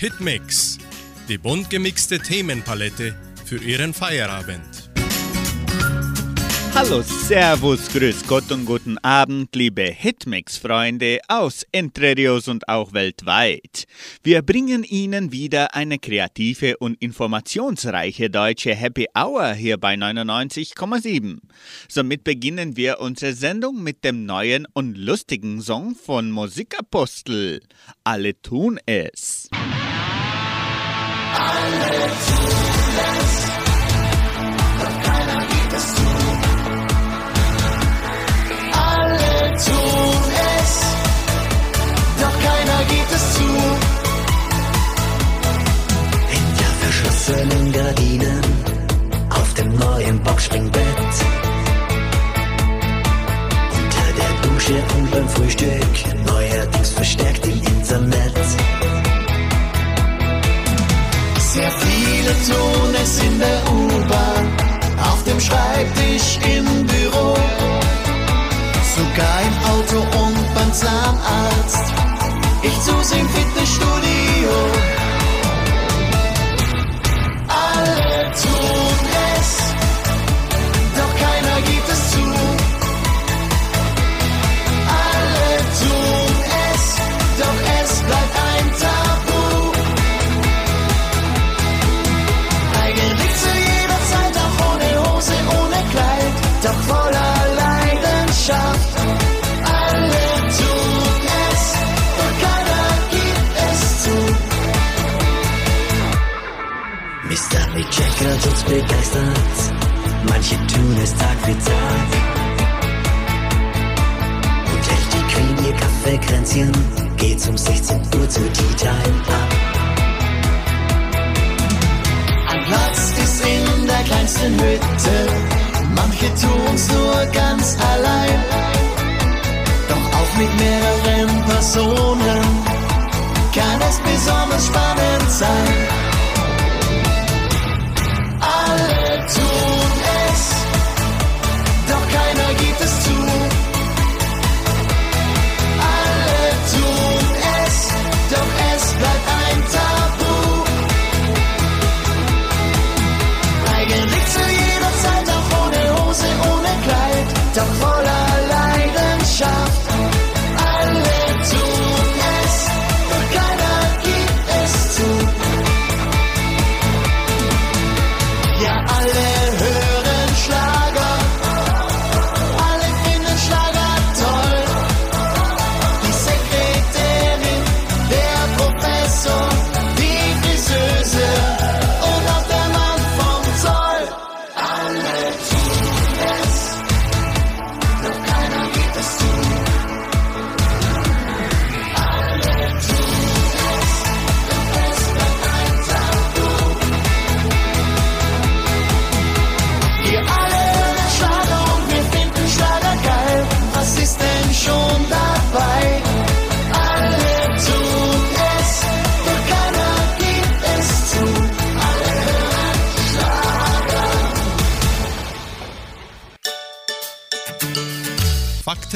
Hitmix, die bunt gemixte Themenpalette für Ihren Feierabend. Hallo, Servus, Grüß Gott und guten Abend, liebe Hitmix-Freunde aus Entre Rios und auch weltweit. Wir bringen Ihnen wieder eine kreative und informationsreiche deutsche Happy Hour hier bei 99,7. Somit beginnen wir unsere Sendung mit dem neuen und lustigen Song von Musikapostel. Alle tun es. Verschlossenen Gardinen, auf dem neuen Boxspringbett. Unter der Dusche und beim Frühstück, neuerdings verstärkt im Internet. Sehr viele tun es in der U-Bahn, auf dem Schreibtisch im Büro sogar im Auto und beim Zahnarzt. Ich zu im Fitnessstudio. Checker uns begeistert, manche tun es Tag für Tag. Und hält die Queen ihr Kaffeekränzchen, geht's um 16 Uhr zu Tea Time ab. Ein Platz ist in der kleinsten Hütte, manche tun's nur ganz allein. Doch auch mit mehreren Personen kann es besonders spannend sein. Doch keiner gibt es zu.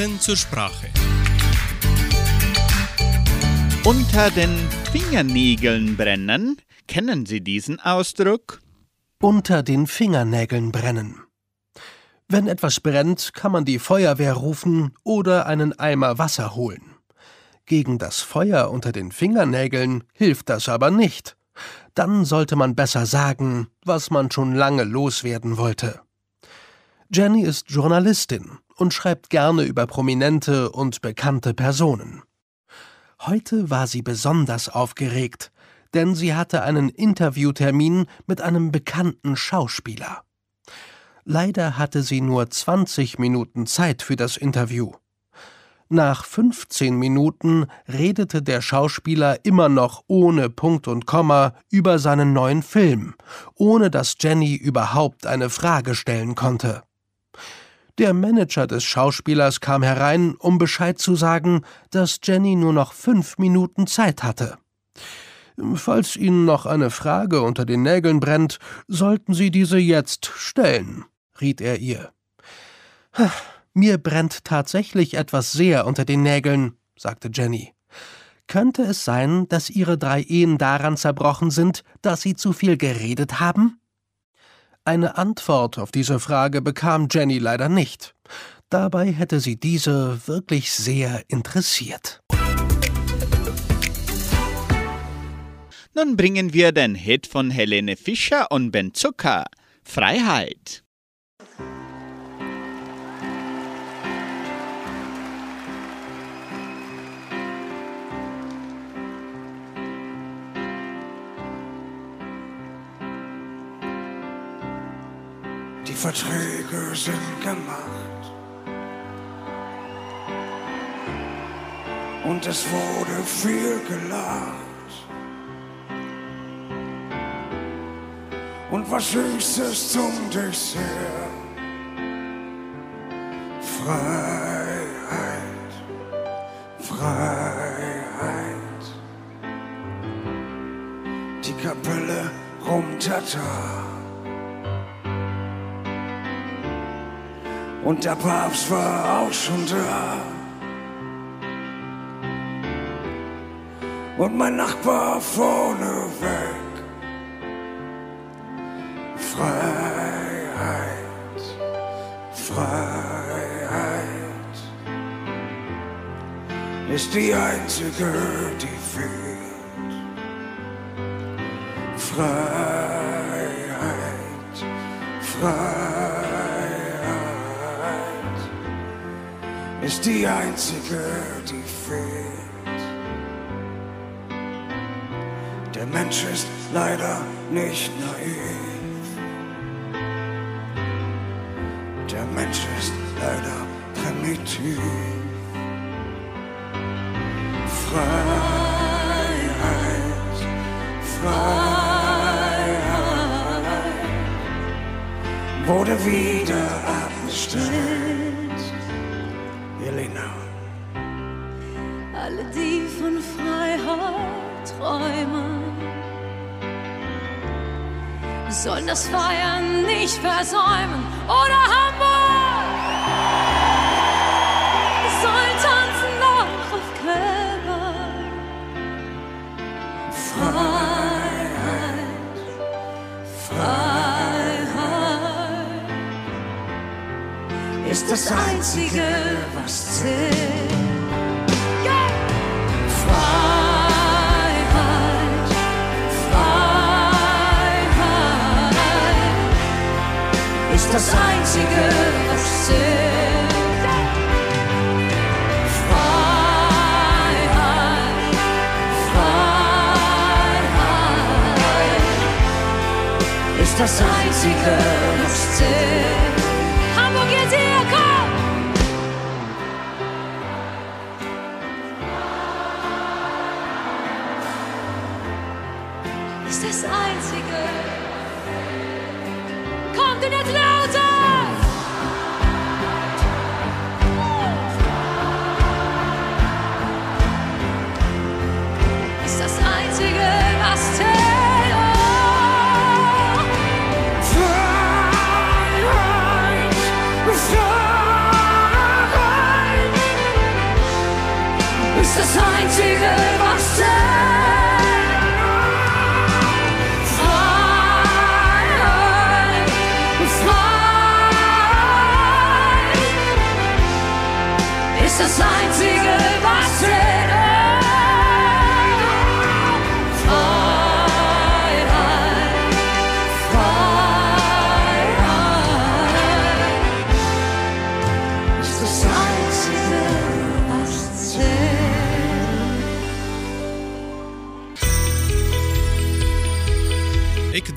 Fakten zur Sprache. Unter den Fingernägeln brennen. Kennen Sie diesen Ausdruck? Unter den Fingernägeln brennen. Wenn etwas brennt, kann man die Feuerwehr rufen oder einen Eimer Wasser holen. Gegen das Feuer unter den Fingernägeln hilft das aber nicht. Dann sollte man besser sagen, was man schon lange loswerden wollte. Jenny ist Journalistin und schreibt gerne über prominente und bekannte Personen. Heute war sie besonders aufgeregt, denn sie hatte einen Interviewtermin mit einem bekannten Schauspieler. Leider hatte sie nur 20 Minuten Zeit für das Interview. Nach 15 Minuten redete der Schauspieler immer noch ohne Punkt und Komma über seinen neuen Film, ohne dass Jenny überhaupt eine Frage stellen konnte. Der Manager des Schauspielers kam herein, um Bescheid zu sagen, dass Jenny nur noch fünf Minuten Zeit hatte. Falls Ihnen noch eine Frage unter den Nägeln brennt, sollten Sie diese jetzt stellen, riet er ihr. Mir brennt tatsächlich etwas sehr unter den Nägeln, sagte Jenny. Könnte es sein, dass ihre drei Ehen daran zerbrochen sind, dass sie zu viel geredet haben? Eine Antwort auf diese Frage bekam Jenny leider nicht. Dabei hätte sie diese wirklich sehr interessiert. Nun bringen wir den Hit von Helene Fischer und Ben Zucker, Freiheit. Die Verträge sind gemacht. Und es wurde viel gelacht. und was Süßes zum Dessert. Freiheit, Freiheit. Die Kapelle rumtata. Und der Papst war auch schon da. Und mein Nachbar vorne weg. Freiheit, Freiheit ist die einzige, die fehlt. Freiheit, die einzige, die fehlt. Der Mensch ist leider nicht naiv. Der Mensch ist leider primitiv. Freiheit, Freiheit wurde wieder sollen das Feiern nicht versäumen. Oder Hamburg soll tanzen noch auf Gräber. Freiheit, Freiheit ist das Einzige, was zählt. Ist das Einzige, was zählt. Hamburg jetzt hier, komm! Ist das Einzige. Kommt denn jetzt lauter!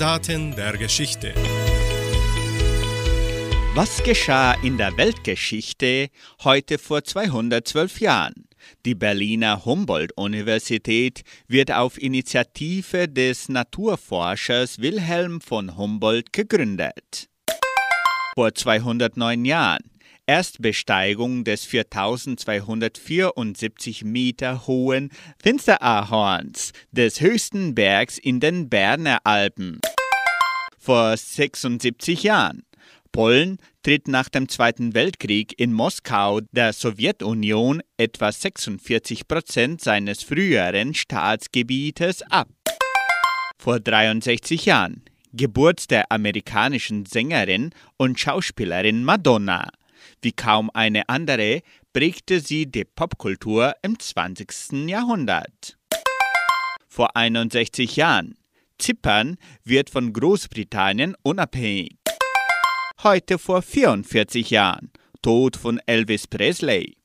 Eckdaten der Geschichte. Was geschah in der Weltgeschichte heute vor 212 Jahren? Die Berliner Humboldt-Universität wird auf Initiative des Naturforschers Wilhelm von Humboldt gegründet. Vor 209 Jahren Erstbesteigung des 4274 Meter hohen Finsterahorns, des höchsten Bergs in den Berner Alpen vor 76 Jahren. Polen tritt nach dem Zweiten Weltkrieg in Moskau der Sowjetunion etwa 46 Prozent seines früheren Staatsgebietes ab. Vor 63 Jahren, Geburt der amerikanischen Sängerin und Schauspielerin Madonna. Wie kaum eine andere prägte sie die Popkultur im 20. Jahrhundert. Vor 61 Jahren, Zypern wird von Großbritannien unabhängig. Heute vor 44 Jahren Tod von Elvis Presley.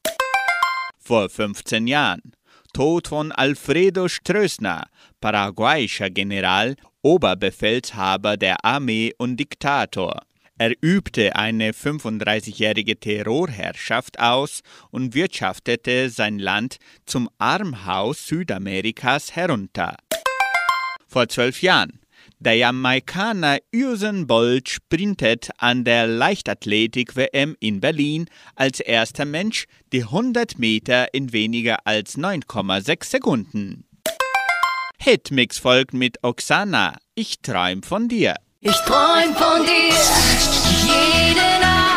Vor 15 Jahren Tod von Alfredo Strößner, paraguayischer General, Oberbefehlshaber der Armee und Diktator. Er übte eine 35-jährige Terrorherrschaft aus und wirtschaftete sein Land zum Armhaus Südamerikas herunter vor zwölf Jahren. Der Jamaikaner Usain Bolt sprintet an der Leichtathletik-WM in Berlin als erster Mensch die 100 Meter in weniger als 9,6 Sekunden. Hitmix folgt mit Oksana. Ich träum von dir. Ich träum von dir. Jeden Abend.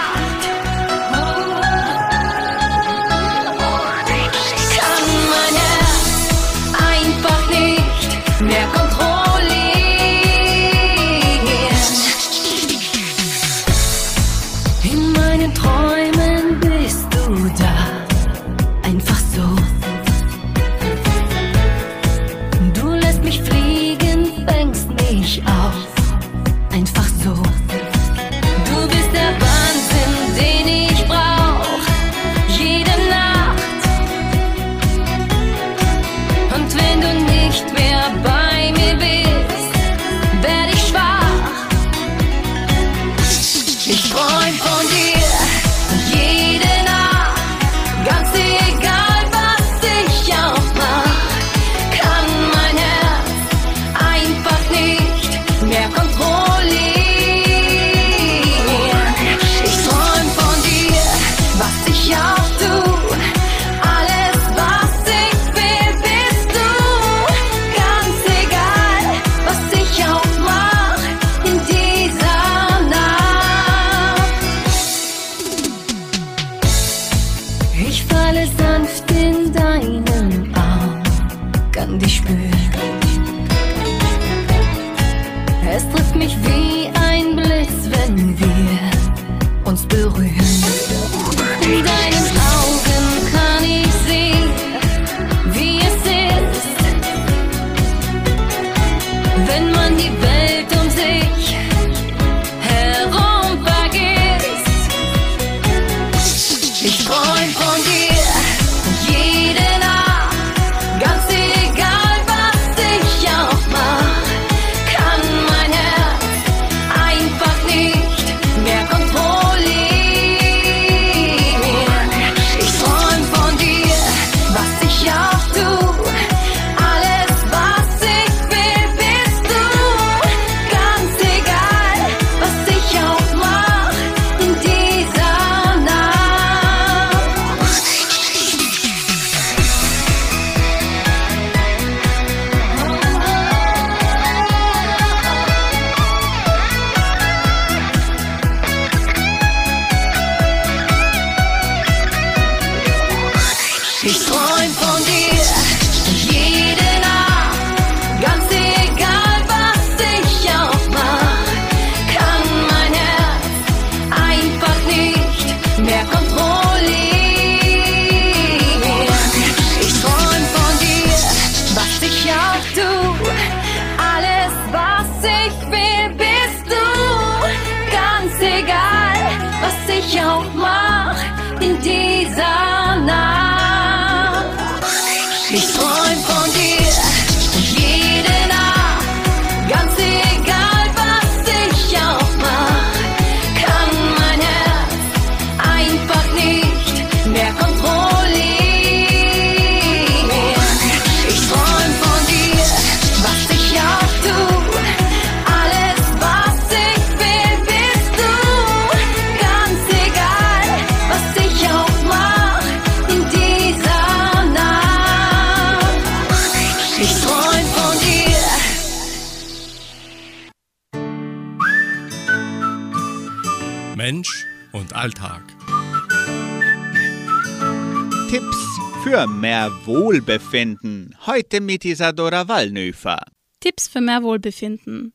Für mehr Wohlbefinden. Heute mit Isadora Wallnöfer. Tipps für mehr Wohlbefinden.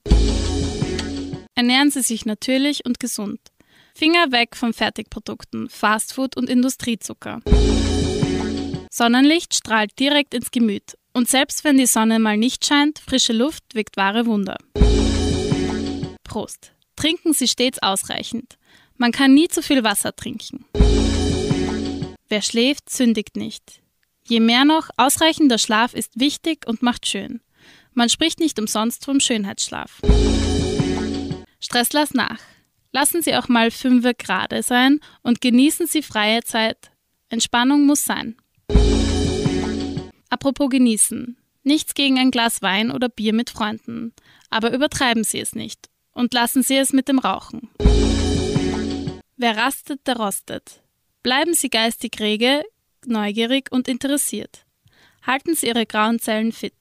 Ernähren Sie sich natürlich und gesund. Finger weg von Fertigprodukten, Fastfood und Industriezucker. Sonnenlicht strahlt direkt ins Gemüt und selbst wenn die Sonne mal nicht scheint, frische Luft wirkt wahre Wunder. Prost. Trinken Sie stets ausreichend. Man kann nie zu viel Wasser trinken. Wer schläft, sündigt nicht. Je mehr noch, ausreichender Schlaf ist wichtig und macht schön. Man spricht nicht umsonst vom Schönheitsschlaf. Stress lass nach. Lassen Sie auch mal fünfe gerade sein und genießen Sie freie Zeit. Entspannung muss sein. Apropos genießen. Nichts gegen ein Glas Wein oder Bier mit Freunden. Aber übertreiben Sie es nicht. Und lassen Sie es mit dem Rauchen. Wer rastet, der rostet. Bleiben Sie geistig rege, neugierig und interessiert. Halten Sie Ihre grauen Zellen fit.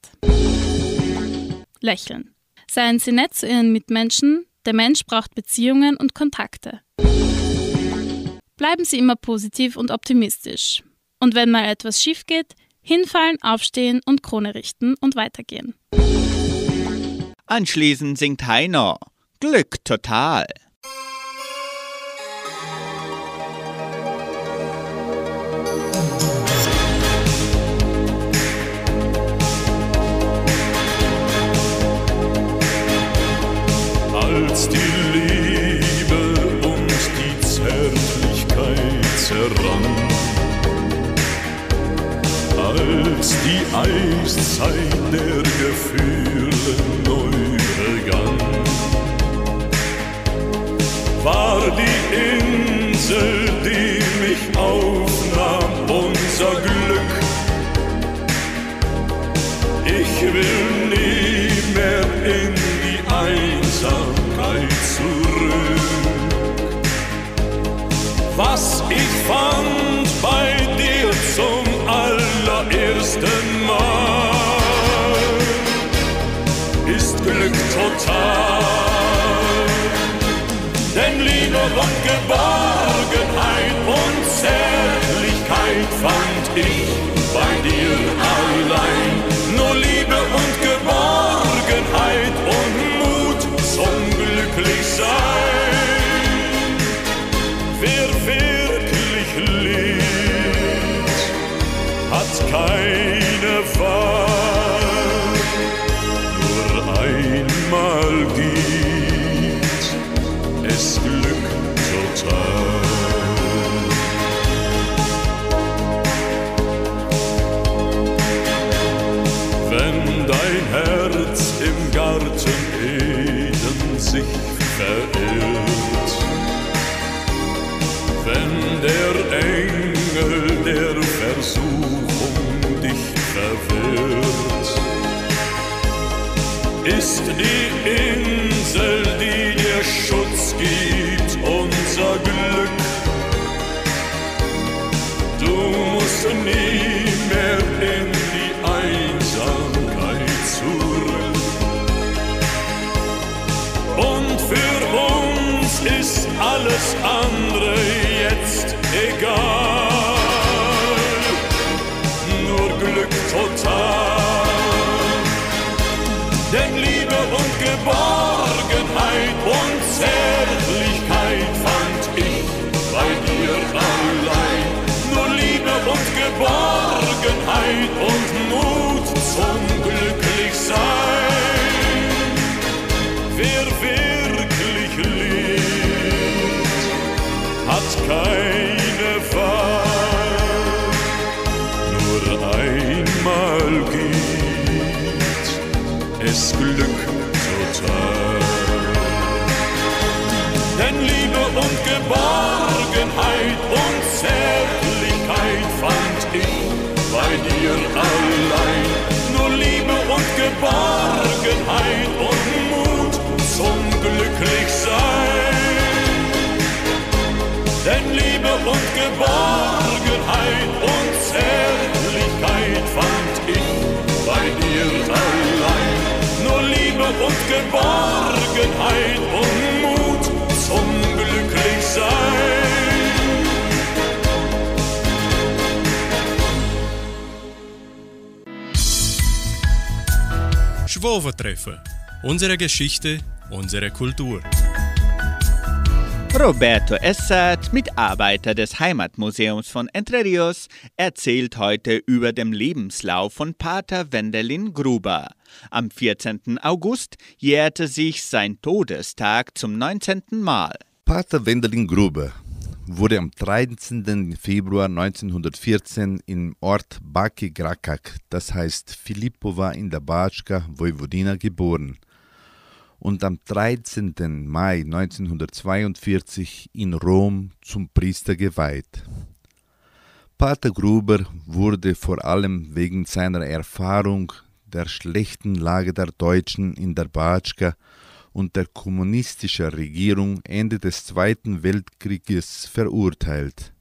Lächeln. Seien Sie nett zu Ihren Mitmenschen, der Mensch braucht Beziehungen und Kontakte. Bleiben Sie immer positiv und optimistisch. Und wenn mal etwas schief geht, hinfallen, aufstehen und Krone richten und weitergehen. Anschließend singt Heiner. Glück total. Zerrann, als die Eiszeit der Gefühle neu begann, war die Insel, die die Insel, die dir Schutz gibt, unser Glück. Du musst nie mehr in die Einsamkeit zurück. Und für uns ist alles andere jetzt egal. Nur Glück total. Geborgenheit und Zärtlichkeit fand ich bei dir allein. Nur Liebe und Geborgenheit und Mut zum Glücklichsein. Denn Liebe und Geborgenheit und Zärtlichkeit fand ich bei dir allein. Nur Liebe und Geborgenheit und Mut sein. Schwovertreffer. Unsere Geschichte, unsere Kultur. Roberto Essert, Mitarbeiter des Heimatmuseums von Entre Rios, erzählt heute über den Lebenslauf von Pater Wendelin Gruber. Am 14. August jährte sich sein Todestag zum 19. Mal. Pater Wendelin Gruber wurde am 13. Februar 1914 im Ort Baki Grakak, das heißt Filipova in der Batschka, Vojvodina, geboren und am 13. Mai 1942 in Rom zum Priester geweiht. Pater Gruber wurde vor allem wegen seiner Erfahrung der schlechten Lage der Deutschen in der Batschka und der kommunistischen Regierung Ende des Zweiten Weltkrieges verurteilt.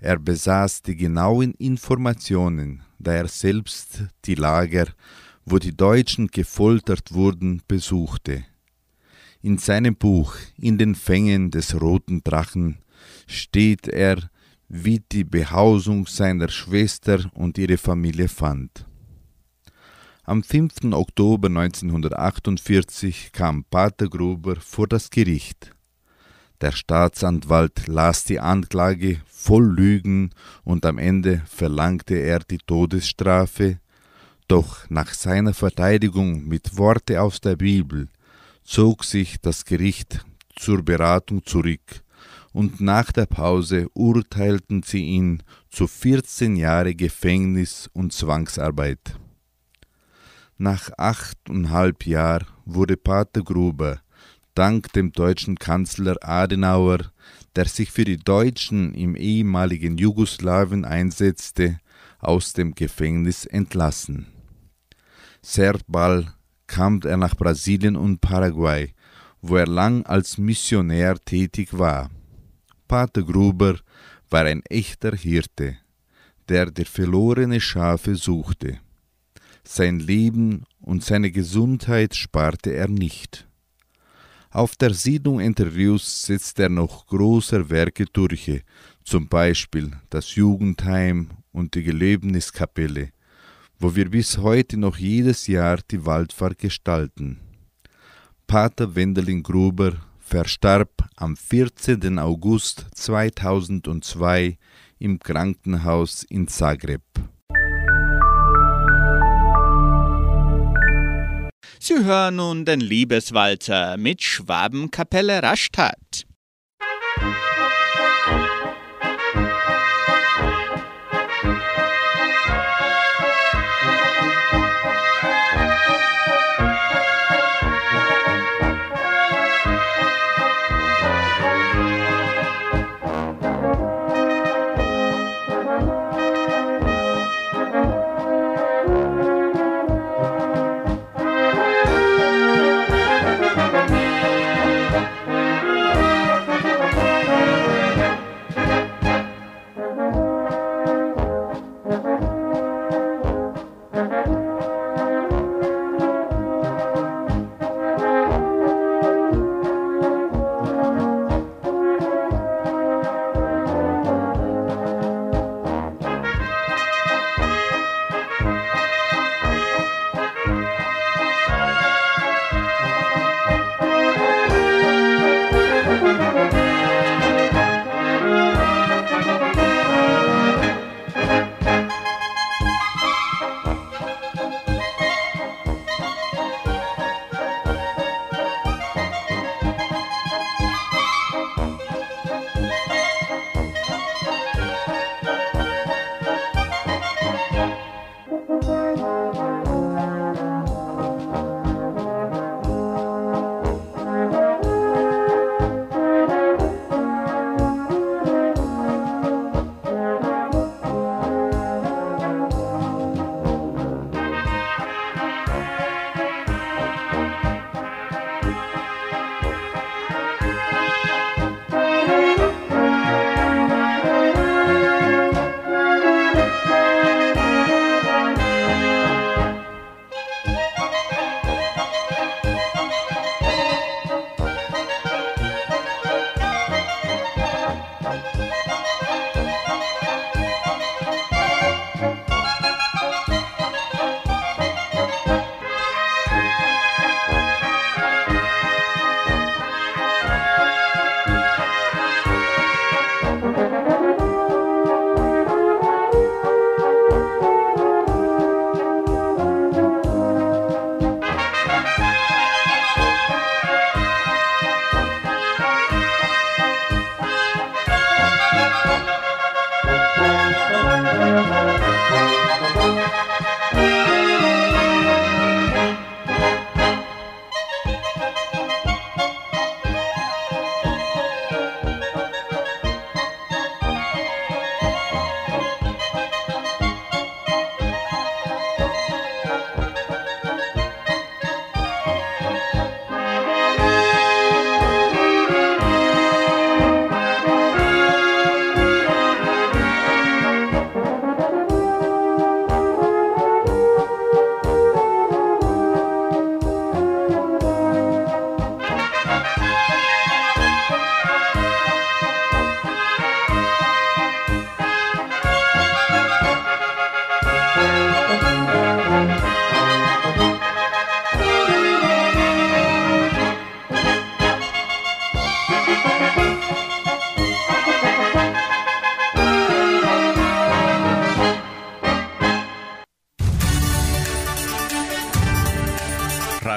Er besaß die genauen Informationen, da er selbst die Lager wo die Deutschen gefoltert wurden, besuchte. In seinem Buch In den Fängen des roten Drachen steht er, wie die Behausung seiner Schwester und ihre Familie fand. Am 5. Oktober 1948 kam Pater Gruber vor das Gericht. Der Staatsanwalt las die Anklage voll Lügen und am Ende verlangte er die Todesstrafe, doch nach seiner Verteidigung mit Worte aus der Bibel zog sich das Gericht zur Beratung zurück und nach der Pause urteilten sie ihn zu 14 Jahre Gefängnis und Zwangsarbeit. Nach achteinhalb Jahren wurde Pater Gruber dank dem deutschen Kanzler Adenauer, der sich für die Deutschen im ehemaligen Jugoslawien einsetzte, aus dem Gefängnis entlassen. Sehr bald kam er nach Brasilien und Paraguay, wo er lang als Missionär tätig war. Pater Gruber war ein echter Hirte, der die verlorene Schafe suchte. Sein Leben und seine Gesundheit sparte er nicht. Auf der Siedlung Interviews setzt er noch große Werke durch, zum Beispiel das Jugendheim und die Gelöbniskapelle, wo wir bis heute noch jedes Jahr die Waldfahrt gestalten. Pater Wendelin Gruber verstarb am 14. August 2002 im Krankenhaus in Zagreb. Sie hören nun den Liebeswalzer mit Schwabenkapelle Rastatt.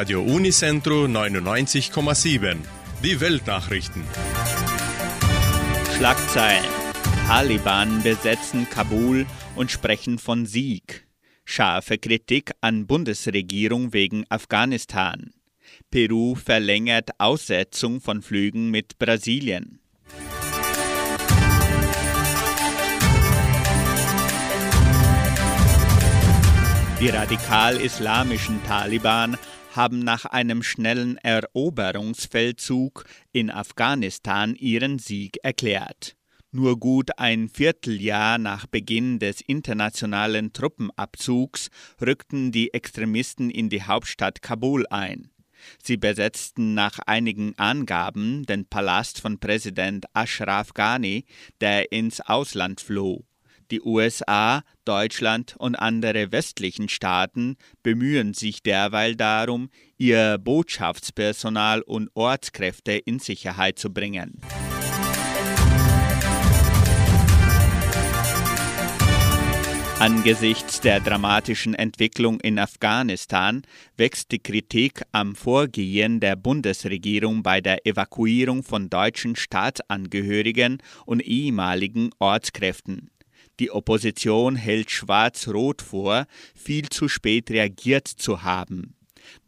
Radio Unicentro 99,7. Die Weltnachrichten. Schlagzeilen. Taliban besetzen Kabul und sprechen von Sieg. Scharfe Kritik an Bundesregierung wegen Afghanistan. Peru verlängert Aussetzung von Flügen mit Brasilien. Die radikal-islamischen Taliban haben nach einem schnellen Eroberungsfeldzug in Afghanistan ihren Sieg erklärt. Nur gut ein Vierteljahr nach Beginn des internationalen Truppenabzugs rückten die Extremisten in die Hauptstadt Kabul ein. Sie besetzten nach einigen Angaben den Palast von Präsident Ashraf Ghani, der ins Ausland floh. Die USA, Deutschland und andere westlichen Staaten bemühen sich derweil darum, ihr Botschaftspersonal und Ortskräfte in Sicherheit zu bringen. Angesichts der dramatischen Entwicklung in Afghanistan wächst die Kritik am Vorgehen der Bundesregierung bei der Evakuierung von deutschen Staatsangehörigen und ehemaligen Ortskräften. Die Opposition hält Schwarz-Rot vor, viel zu spät reagiert zu haben.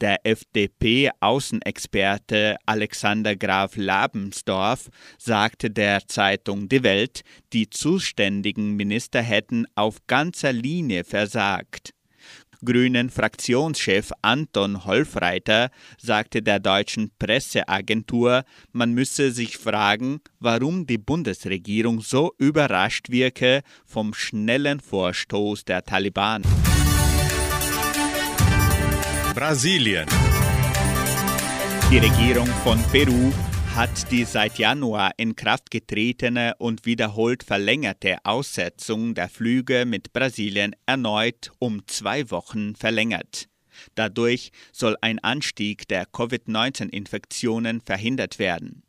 Der FDP-Außenexperte Alexander Graf Labensdorf sagte der Zeitung Die Welt, die zuständigen Minister hätten auf ganzer Linie versagt. Grünen Fraktionschef Anton Holfreiter sagte der deutschen Presseagentur, man müsse sich fragen, warum die Bundesregierung so überrascht wirke vom schnellen Vorstoß der Taliban. Brasilien. Die Regierung von Peru hat die seit Januar in Kraft getretene und wiederholt verlängerte Aussetzung der Flüge mit Brasilien erneut um zwei Wochen verlängert. Dadurch soll ein Anstieg der Covid-19-Infektionen verhindert werden.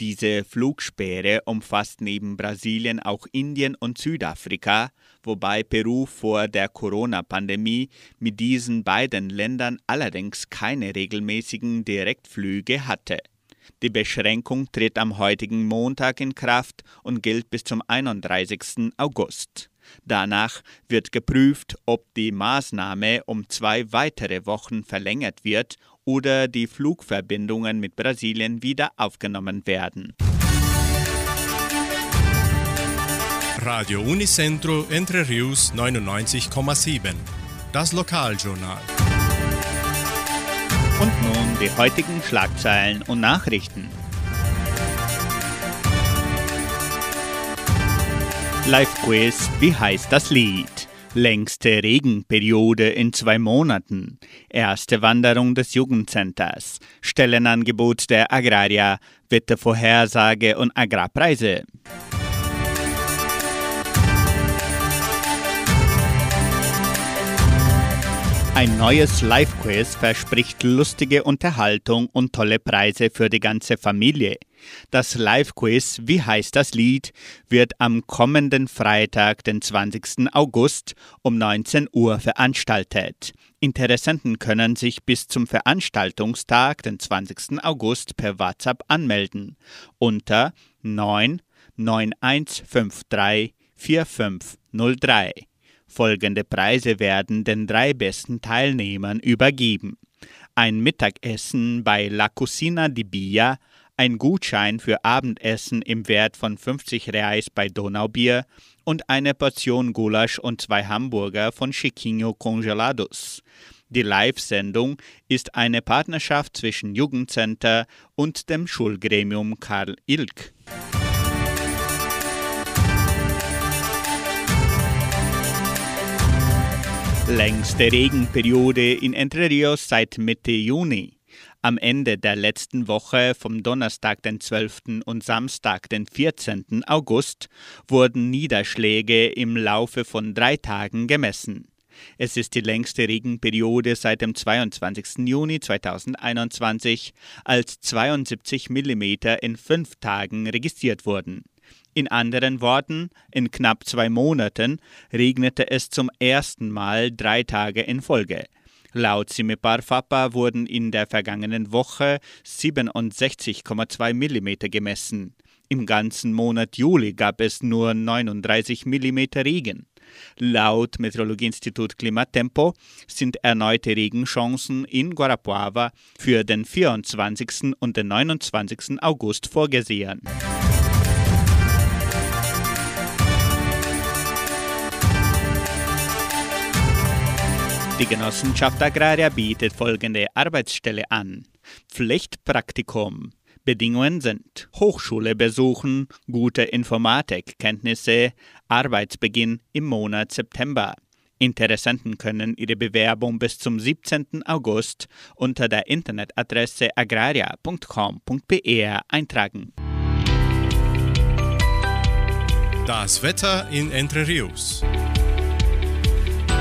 Diese Flugsperre umfasst neben Brasilien auch Indien und Südafrika, wobei Peru vor der Corona-Pandemie mit diesen beiden Ländern allerdings keine regelmäßigen Direktflüge hatte. Die Beschränkung tritt am heutigen Montag in Kraft und gilt bis zum 31. August. Danach wird geprüft, ob die Maßnahme um zwei weitere Wochen verlängert wird oder die Flugverbindungen mit Brasilien wieder aufgenommen werden. Radio Unicentro Entre Rius 99,7. Das Lokaljournal. Und nun die heutigen Schlagzeilen und Nachrichten. Live-Quiz, wie heißt das Lied? Längste Regenperiode in zwei Monaten. Erste Wanderung des Jugendcenters. Stellenangebot der Agraria. Wettervorhersage und Agrarpreise. Ein neues Live-Quiz verspricht lustige Unterhaltung und tolle Preise für die ganze Familie. Das Live-Quiz Wie heißt das Lied wird am kommenden Freitag, den 20. August um 19 Uhr veranstaltet. Interessenten können sich bis zum Veranstaltungstag, den 20. August, per WhatsApp anmelden unter 9 9153 4503. Folgende Preise werden den drei besten Teilnehmern übergeben. Ein Mittagessen bei La Cucina di Bia, ein Gutschein für Abendessen im Wert von 50 Reais bei Donaubier und eine Portion Gulasch und zwei Hamburger von Chiquinho Congelados. Die Live-Sendung ist eine Partnerschaft zwischen Jugendcenter und dem Schulgremium Karl Ilk. Längste Regenperiode in Entre Rios seit Mitte Juni. Am Ende der letzten Woche vom Donnerstag, den 12. und Samstag, den 14. August, wurden Niederschläge im Laufe von drei Tagen gemessen. Es ist die längste Regenperiode seit dem 22. Juni 2021, als 72 mm in fünf Tagen registriert wurden. In anderen Worten, in knapp zwei Monaten regnete es zum ersten Mal drei Tage in Folge. Laut Simepar Fapa wurden in der vergangenen Woche 67,2 mm gemessen. Im ganzen Monat Juli gab es nur 39 mm Regen. Laut Meteorologieinstitut Klimatempo sind erneute Regenchancen in Guarapuava für den 24. und den 29. August vorgesehen. Die Genossenschaft Agraria bietet folgende Arbeitsstelle an. Pflichtpraktikum. Bedingungen sind Hochschule besuchen, gute Informatikkenntnisse, Arbeitsbeginn im Monat September. Interessenten können ihre Bewerbung bis zum 17. August unter der Internetadresse agraria.com.br eintragen. Das Wetter in Entre Rios.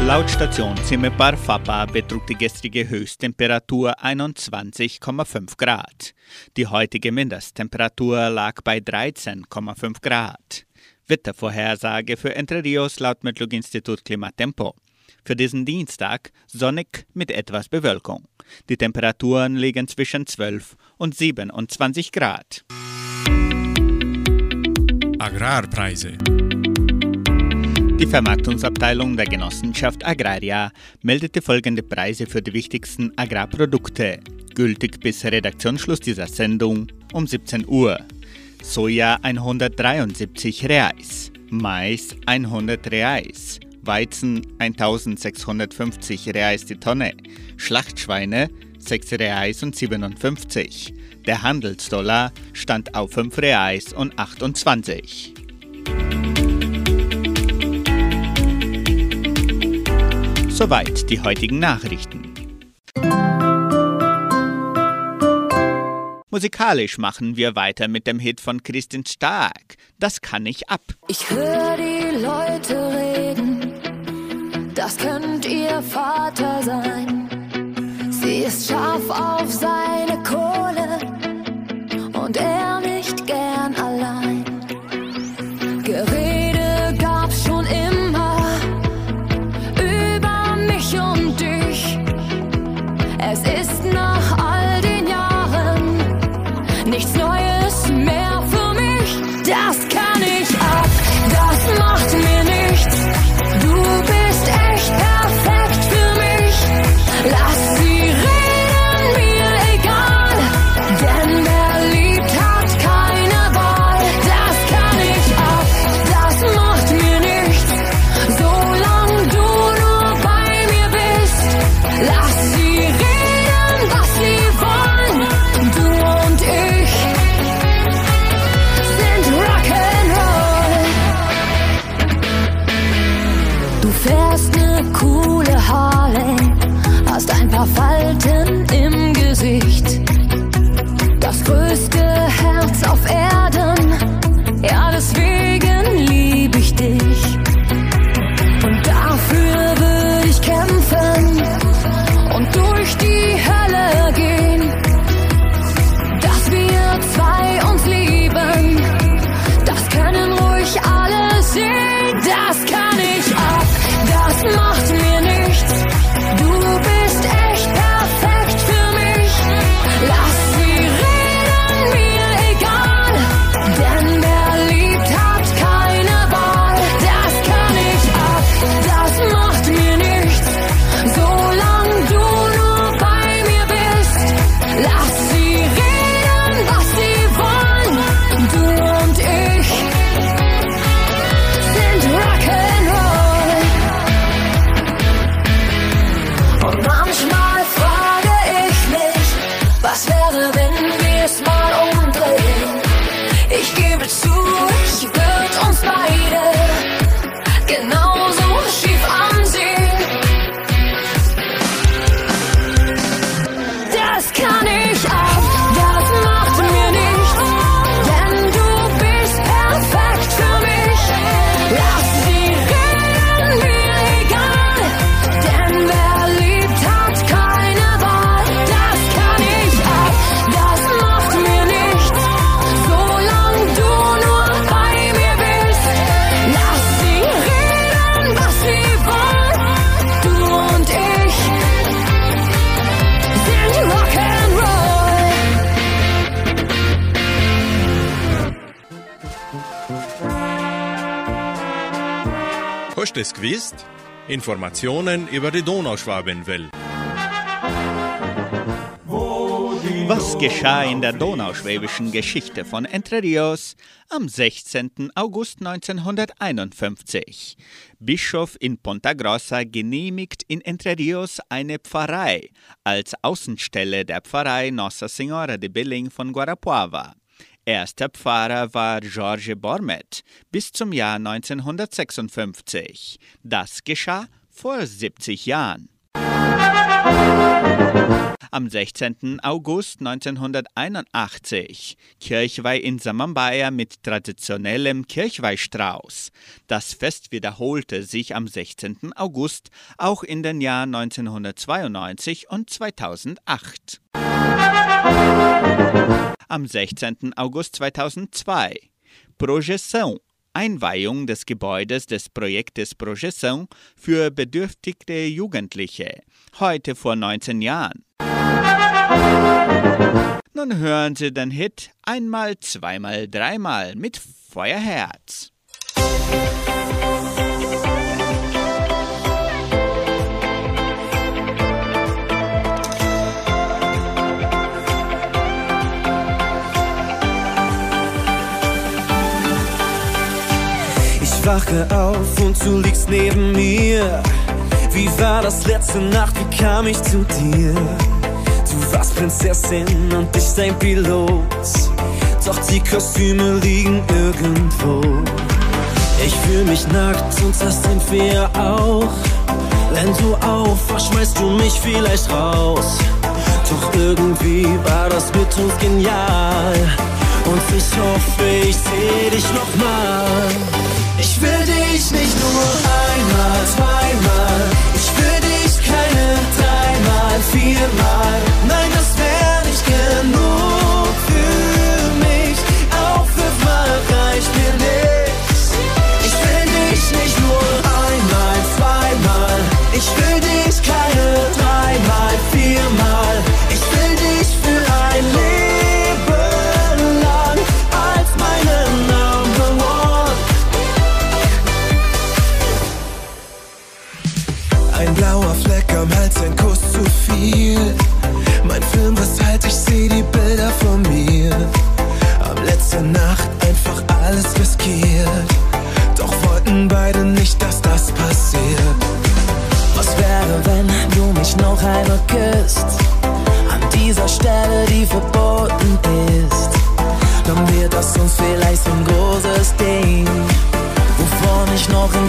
Laut Station Simepar Fapa betrug die gestrige Höchsttemperatur 21,5 Grad. Die heutige Mindesttemperatur lag bei 13,5 Grad. Wettervorhersage für Entre Rios laut Metlog-Institut Klimatempo. Für diesen Dienstag sonnig mit etwas Bewölkung. Die Temperaturen liegen zwischen 12 und 27 Grad. Agrarpreise. Die Vermarktungsabteilung der Genossenschaft Agraria meldete folgende Preise für die wichtigsten Agrarprodukte, gültig bis Redaktionsschluss dieser Sendung um 17 Uhr. Soja 173 Reais, Mais 100 Reais, Weizen 1650 Reais die Tonne, Schlachtschweine 6 Reais und 57. Der Handelsdollar stand auf 5 Reais und 28. Soweit die heutigen Nachrichten. Musikalisch machen wir weiter mit dem Hit von Christian Stark. Das kann ich ab. Ich höre die Leute reden, das könnt ihr Vater sein. Sie ist scharf auf seine gewusst? Informationen über die Donauschwabenwelle. Was geschah in der donauschwäbischen Geschichte von Entre Rios am 16. August 1951? Bischof in Ponta Grossa genehmigt in Entre Rios eine Pfarrei als Außenstelle der Pfarrei Nossa Senhora de Billing von Guarapuava. Erster Pfarrer war George Bormet bis zum Jahr 1956. Das geschah vor 70 Jahren. Am 16. August 1981 Kirchweih in Samambaya mit traditionellem Kirchweihstrauß. Das Fest wiederholte sich am 16. August auch in den Jahren 1992 und 2008. Am 16. August 2002 Projeção Einweihung des Gebäudes des Projektes Projeção für bedürftige Jugendliche, heute vor 19 Jahren. Nun hören Sie den Hit einmal, zweimal, dreimal mit Feuerherz. Ich wache auf und du liegst neben mir. Wie war das letzte Nacht? Wie kam ich zu dir? Du warst Prinzessin und ich dein Pilot. Doch die Kostüme liegen irgendwo. Ich fühl mich nackt und das sind wir auch. Wenn du aufwachst, schmeißt du mich vielleicht raus. Doch irgendwie war das mit uns genial. Und ich hoffe, ich seh dich nochmal. Ich will dich nicht nur einmal, zweimal. Ich will dich keine dreimal, viermal.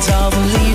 Ich noch in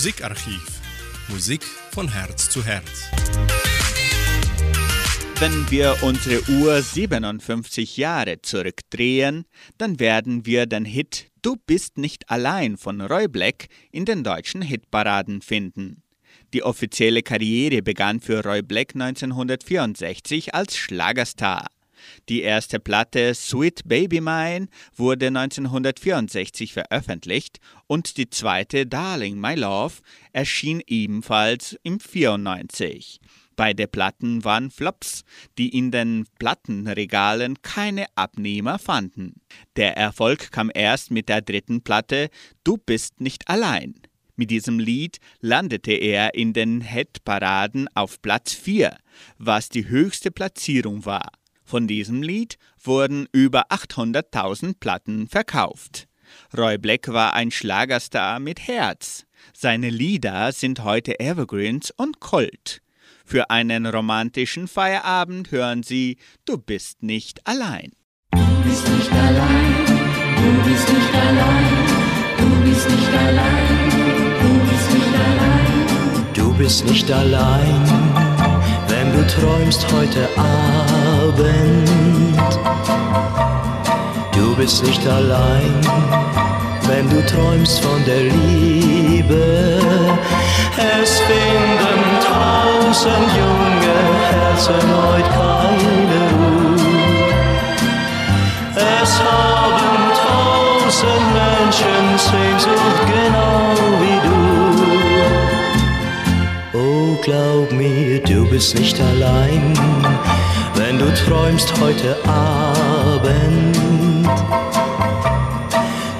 Musikarchiv. Musik von Herz zu Herz. Wenn wir unsere Uhr 57 Jahre zurückdrehen, dann werden wir den Hit Du bist nicht allein von Roy Black in den deutschen Hitparaden finden. Die offizielle Karriere begann für Roy Black 1964 als Schlagerstar. Die erste Platte Sweet Baby Mine wurde 1964 veröffentlicht und die zweite Darling My Love erschien ebenfalls im 94. Beide Platten waren Flops, die in den Plattenregalen keine Abnehmer fanden. Der Erfolg kam erst mit der dritten Platte Du bist nicht allein. Mit diesem Lied landete er in den Hitparaden auf Platz 4, was die höchste Platzierung war. Von diesem Lied wurden über 800.000 Platten verkauft. Roy Black war ein Schlagerstar mit Herz. Seine Lieder sind heute Evergreens und Kult. Für einen romantischen Feierabend hören Sie Du bist nicht allein. Du bist nicht allein, du bist nicht allein, du bist nicht allein, du bist nicht allein. Du bist nicht allein, wenn du träumst heute Abend. Du bist nicht allein, wenn du träumst von der Liebe. Es finden tausend junge Herzen heute keine Ruhe. Es haben tausend Menschen Sehnsucht genau wie du. Oh, glaub mir, du bist nicht allein, du träumst heute Abend.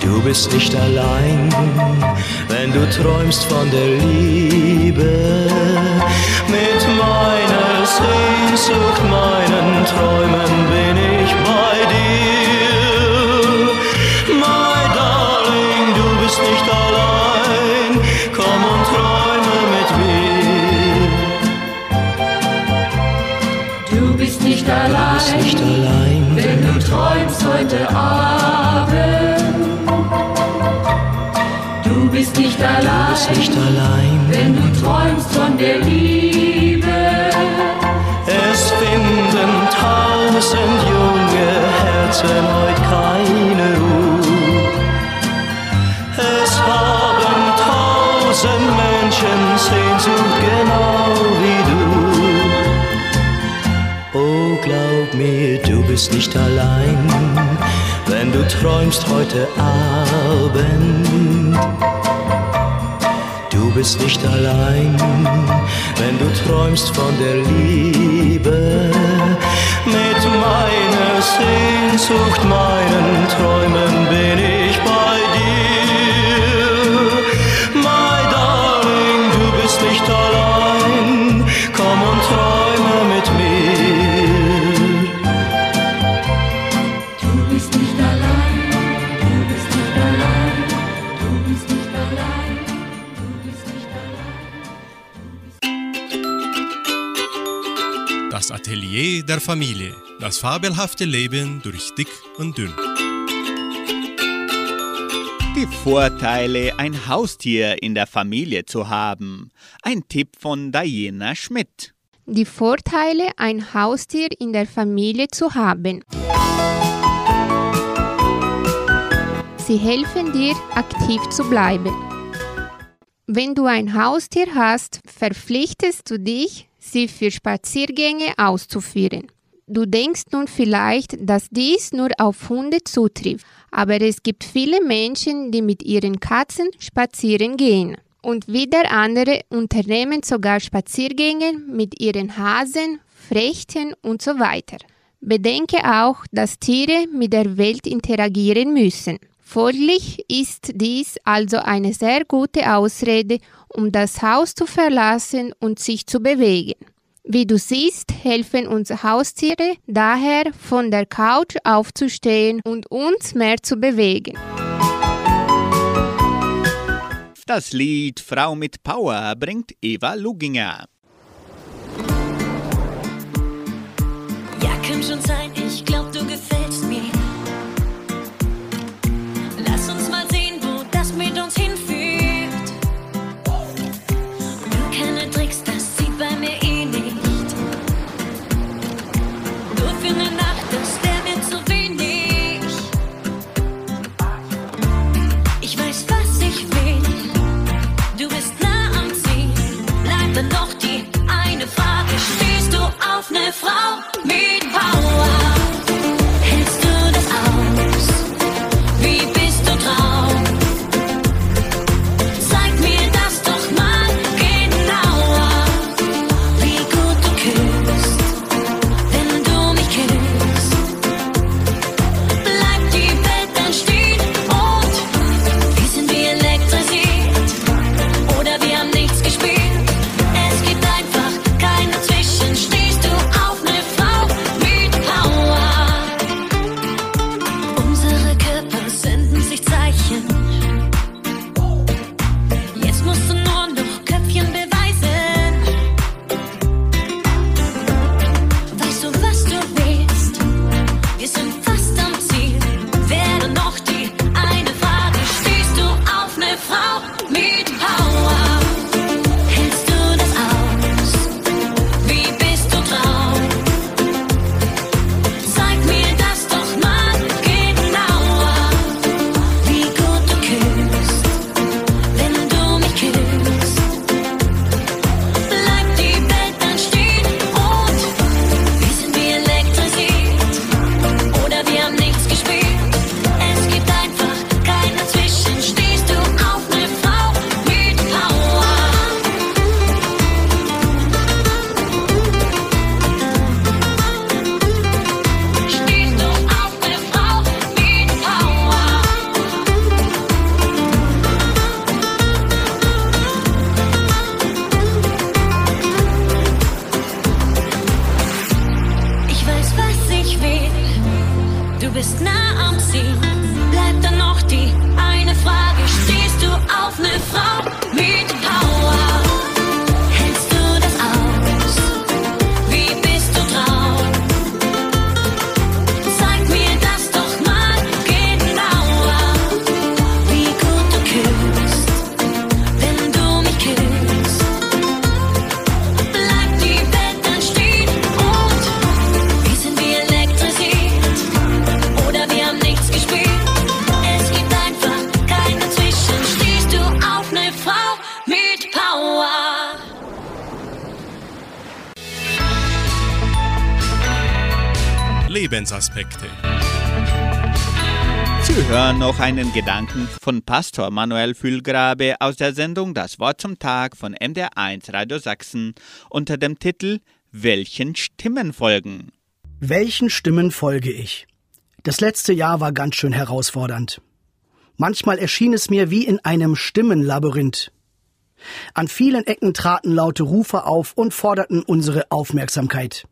Du bist nicht allein, wenn du träumst von der Liebe. Mit meiner Sehnsucht, meinen Träumen bin ich nicht Du allein, bist nicht allein, wenn du träumst heute Abend. Du bist nicht du allein, bist nicht allein. wenn du träumst von der Liebe. Es finden tausend junge Herzen heute keine Ruhe. Es haben tausend Menschen Sehnsucht genau glaub mir, du bist nicht allein, wenn du träumst heute Abend. Du bist nicht allein, wenn du träumst von der Liebe. Mit meiner Sehnsucht, meinen Träumen bin ich bei Das Atelier der Familie. Das fabelhafte Leben durch dick und dünn. Die Vorteile, ein Haustier in der Familie zu haben. Ein Tipp von Diana Schmidt. Die Vorteile, ein Haustier in der Familie zu haben. Sie helfen dir, aktiv zu bleiben. Wenn du ein Haustier hast, verpflichtest du dich, sie für Spaziergänge auszuführen. Du denkst nun vielleicht, dass dies nur auf Hunde zutrifft, aber es gibt viele Menschen, die mit ihren Katzen spazieren gehen. Und wieder andere unternehmen sogar Spaziergänge mit ihren Hasen, Frechten und so weiter. Bedenke auch, dass Tiere mit der Welt interagieren müssen. Folglich ist dies also eine sehr gute Ausrede, um das Haus zu verlassen und sich zu bewegen. Wie du siehst, helfen uns Haustiere daher, von der Couch aufzustehen und uns mehr zu bewegen. Das Lied Frau mit Power bringt Eva Luginger. Ja, kann schon sein, ich glaub, Frau Mädchen. Lebensaspekte. Sie hören noch einen Gedanken von Pastor Manuel Fühlgrabe aus der Sendung Das Wort zum Tag von MDR1 Radio Sachsen unter dem Titel Welchen Stimmen folgen? Welchen Stimmen folge ich? Das letzte Jahr war ganz schön herausfordernd. Manchmal erschien es mir wie in einem Stimmenlabyrinth. An vielen Ecken traten laute Rufe auf und forderten unsere Aufmerksamkeit.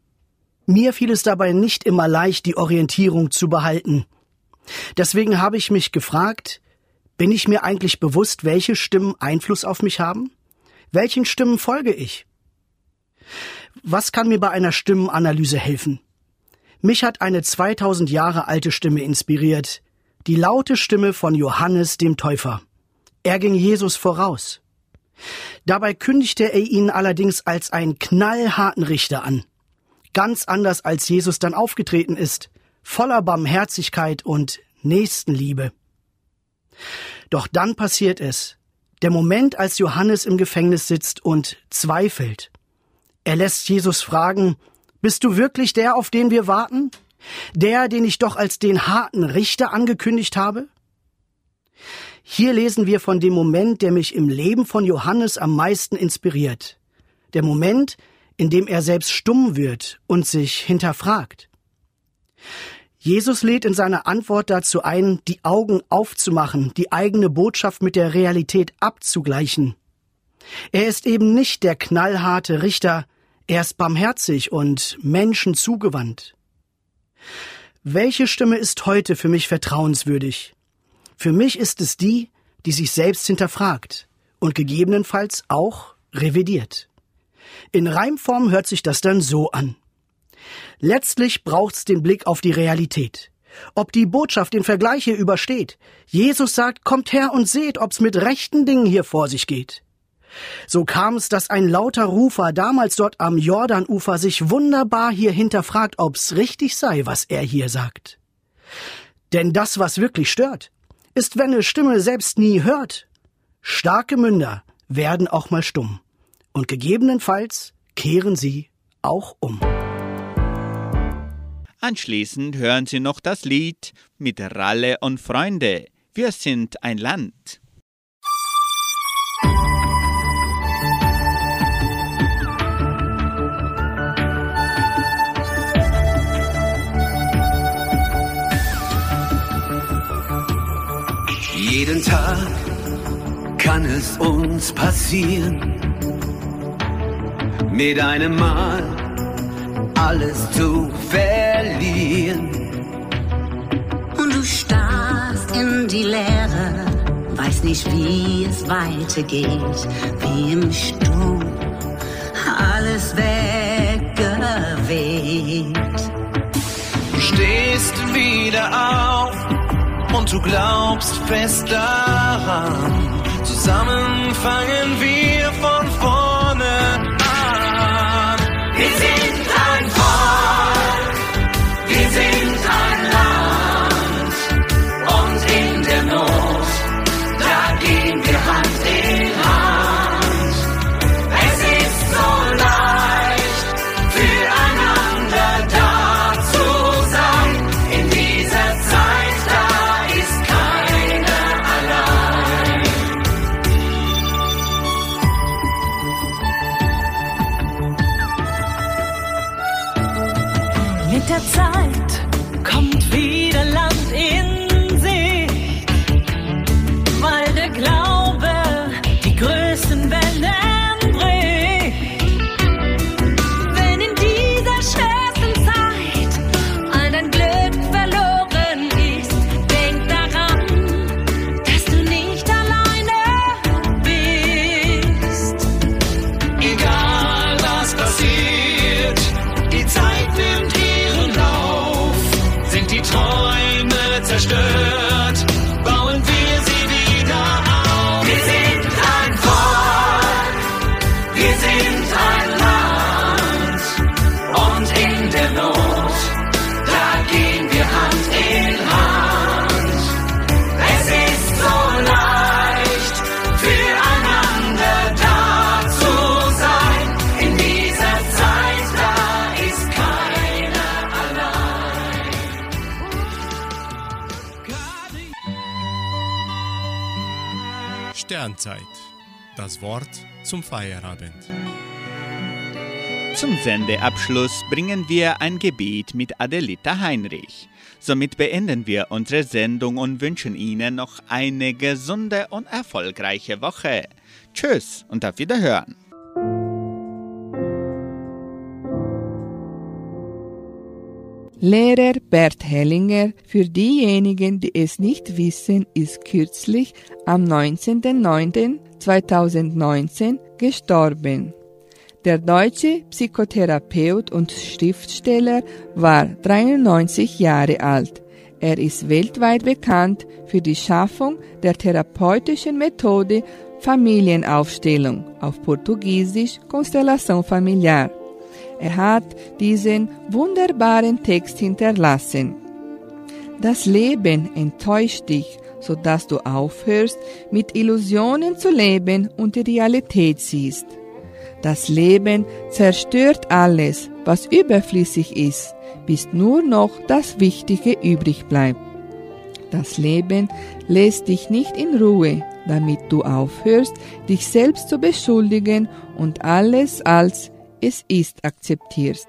Mir fiel es dabei nicht immer leicht, die Orientierung zu behalten. Deswegen habe ich mich gefragt, bin ich mir eigentlich bewusst, welche Stimmen Einfluss auf mich haben? Welchen Stimmen folge ich? Was kann mir bei einer Stimmenanalyse helfen? Mich hat eine 2000 Jahre alte Stimme inspiriert, die laute Stimme von Johannes dem Täufer. Er ging Jesus voraus. Dabei kündigte er ihn allerdings als einen knallharten Richter an. Ganz anders als Jesus dann aufgetreten ist, voller Barmherzigkeit und Nächstenliebe. Doch dann passiert es. Der Moment, als Johannes im Gefängnis sitzt und zweifelt. Er lässt Jesus fragen, bist du wirklich der, auf den wir warten? Der, den ich doch als den harten Richter angekündigt habe? Hier lesen wir von dem Moment, der mich im Leben von Johannes am meisten inspiriert. Der Moment, in dem er selbst stumm wird und sich hinterfragt. Jesus lädt in seiner Antwort dazu ein, die Augen aufzumachen, die eigene Botschaft mit der Realität abzugleichen. Er ist eben nicht der knallharte Richter, er ist barmherzig und Menschen zugewandt. Welche Stimme ist heute für mich vertrauenswürdig? Für mich ist es die, die sich selbst hinterfragt und gegebenenfalls auch revidiert. In Reimform hört sich das dann so an. Letztlich braucht's den Blick auf die Realität. Ob die Botschaft den Vergleich hier übersteht. Jesus sagt, kommt her und seht, ob's mit rechten Dingen hier vor sich geht. So kam es, dass ein lauter Rufer damals dort am Jordanufer sich wunderbar hier hinterfragt, ob's richtig sei, was er hier sagt. Denn das, was wirklich stört, ist, wenn eine Stimme selbst nie hört. Starke Münder werden auch mal stumm. Und gegebenenfalls kehren sie auch um. Anschließend hören Sie noch das Lied mit Ralle und Freunde. Wir sind ein Land. Jeden Tag kann es uns passieren, mit einem Mal alles zu verlieren. Und du starrst in die Leere, weißt nicht, wie es weitergeht, wie im Sturm, alles weggeweht. Du stehst wieder auf und du glaubst fest daran. Zusammen fangen wir an. Wir Sternzeit. Das Wort zum Feierabend. Zum Sendeabschluss bringen wir ein Gebet mit Adelita Heinrich. Somit beenden wir unsere Sendung und wünschen Ihnen noch eine gesunde und erfolgreiche Woche. Tschüss und auf Wiederhören. Lehrer Bert Hellinger, für diejenigen, die es nicht wissen, ist kürzlich am 19.09.2019 gestorben. Der deutsche Psychotherapeut und Schriftsteller war 93 Jahre alt. Er ist weltweit bekannt für die Schaffung der therapeutischen Methode Familienaufstellung, auf Portugiesisch Constelação Familiar. Er hat diesen wunderbaren Text hinterlassen. Das Leben enttäuscht dich, sodass du aufhörst, mit Illusionen zu leben und die Realität siehst. Das Leben zerstört alles, was überflüssig ist, bis nur noch das Wichtige übrig bleibt. Das Leben lässt dich nicht in Ruhe, damit du aufhörst, dich selbst zu beschuldigen und alles als es ist akzeptierst.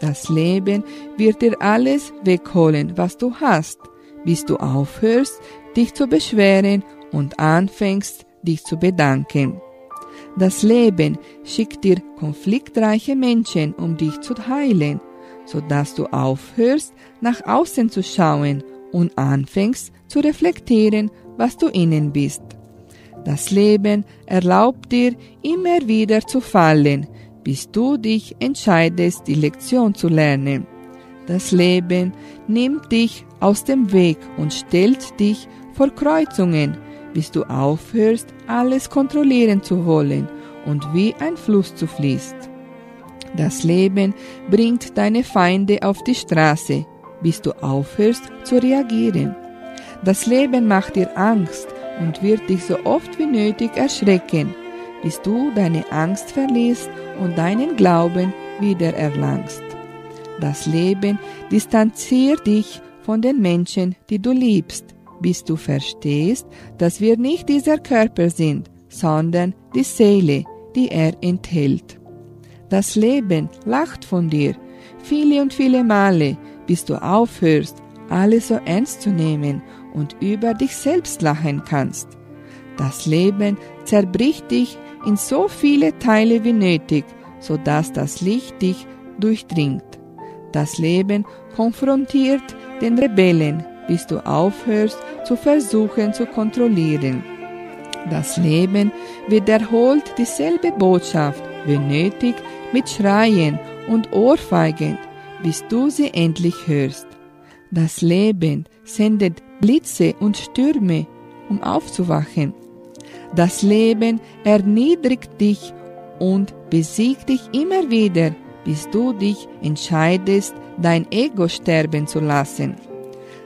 Das Leben wird dir alles wegholen, was du hast, bis du aufhörst, dich zu beschweren und anfängst, dich zu bedanken. Das Leben schickt dir konfliktreiche Menschen, um dich zu heilen, sodass du aufhörst, nach außen zu schauen und anfängst zu reflektieren, was du innen bist. Das Leben erlaubt dir immer wieder zu fallen, bis du dich entscheidest, die Lektion zu lernen. Das Leben nimmt dich aus dem Weg und stellt dich vor Kreuzungen, bis du aufhörst, alles kontrollieren zu wollen und wie ein Fluss zu fließt. Das Leben bringt deine Feinde auf die Straße, bis du aufhörst zu reagieren. Das Leben macht dir Angst und wird dich so oft wie nötig erschrecken, bis du deine Angst verlierst und deinen Glauben wieder erlangst. Das Leben distanziert dich von den Menschen, die du liebst, bis du verstehst, dass wir nicht dieser Körper sind, sondern die Seele, die er enthält. Das Leben lacht von dir viele und viele Male, bis du aufhörst, alles so ernst zu nehmen und über dich selbst lachen kannst. Das Leben zerbricht dich in so viele Teile wie nötig, sodass das Licht dich durchdringt. Das Leben konfrontiert den Rebellen, bis du aufhörst zu versuchen zu kontrollieren. Das Leben wiederholt dieselbe Botschaft, wenn nötig, mit Schreien und Ohrfeigen, bis du sie endlich hörst. Das Leben sendet Blitze und Stürme, um aufzuwachen. Das Leben erniedrigt dich und besiegt dich immer wieder, bis du dich entscheidest, dein Ego sterben zu lassen.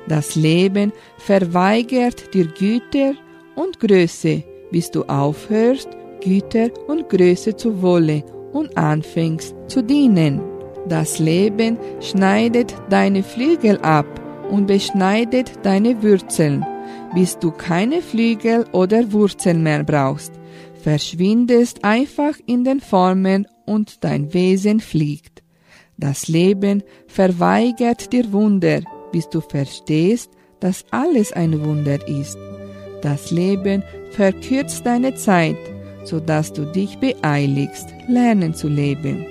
Das Leben verweigert dir Güter und Größe, bis du aufhörst, Güter und Größe zu wollen und anfängst zu dienen. Das Leben schneidet deine Flügel ab und beschneidet deine Wurzeln, bis du keine Flügel oder Wurzeln mehr brauchst, verschwindest einfach in den Formen und dein Wesen fliegt. Das Leben verweigert dir Wunder, bis du verstehst, dass alles ein Wunder ist. Das Leben verkürzt deine Zeit, sodass du dich beeiligst, lernen zu leben.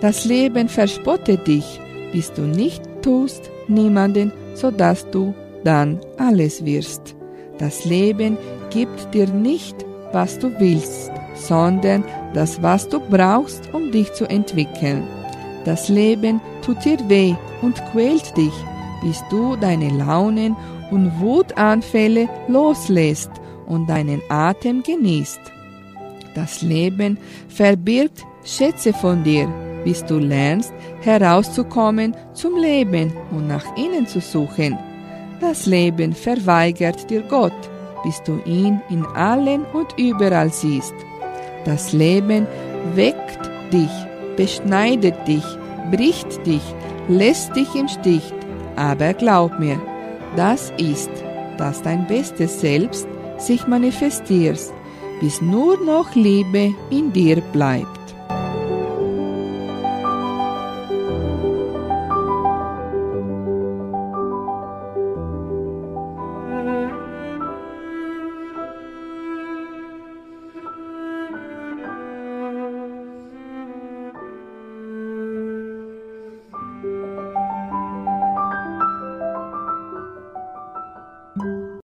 Das Leben verspottet dich, bis du nicht tust, niemanden, sodass du dann alles wirst. Das Leben gibt dir nicht, was du willst, sondern das, was du brauchst, um dich zu entwickeln. Das Leben tut dir weh und quält dich, bis du deine Launen und Wutanfälle loslässt und deinen Atem genießt. Das Leben verbirgt Schätze von dir, bis du lernst, herauszukommen zum Leben und nach innen zu suchen. Das Leben verweigert dir Gott, bis du ihn in allen und überall siehst. Das Leben weckt dich, beschneidet dich, bricht dich, lässt dich im Stich, aber glaub mir, das ist, dass dein bestes Selbst sich manifestiert, bis nur noch Liebe in dir bleibt.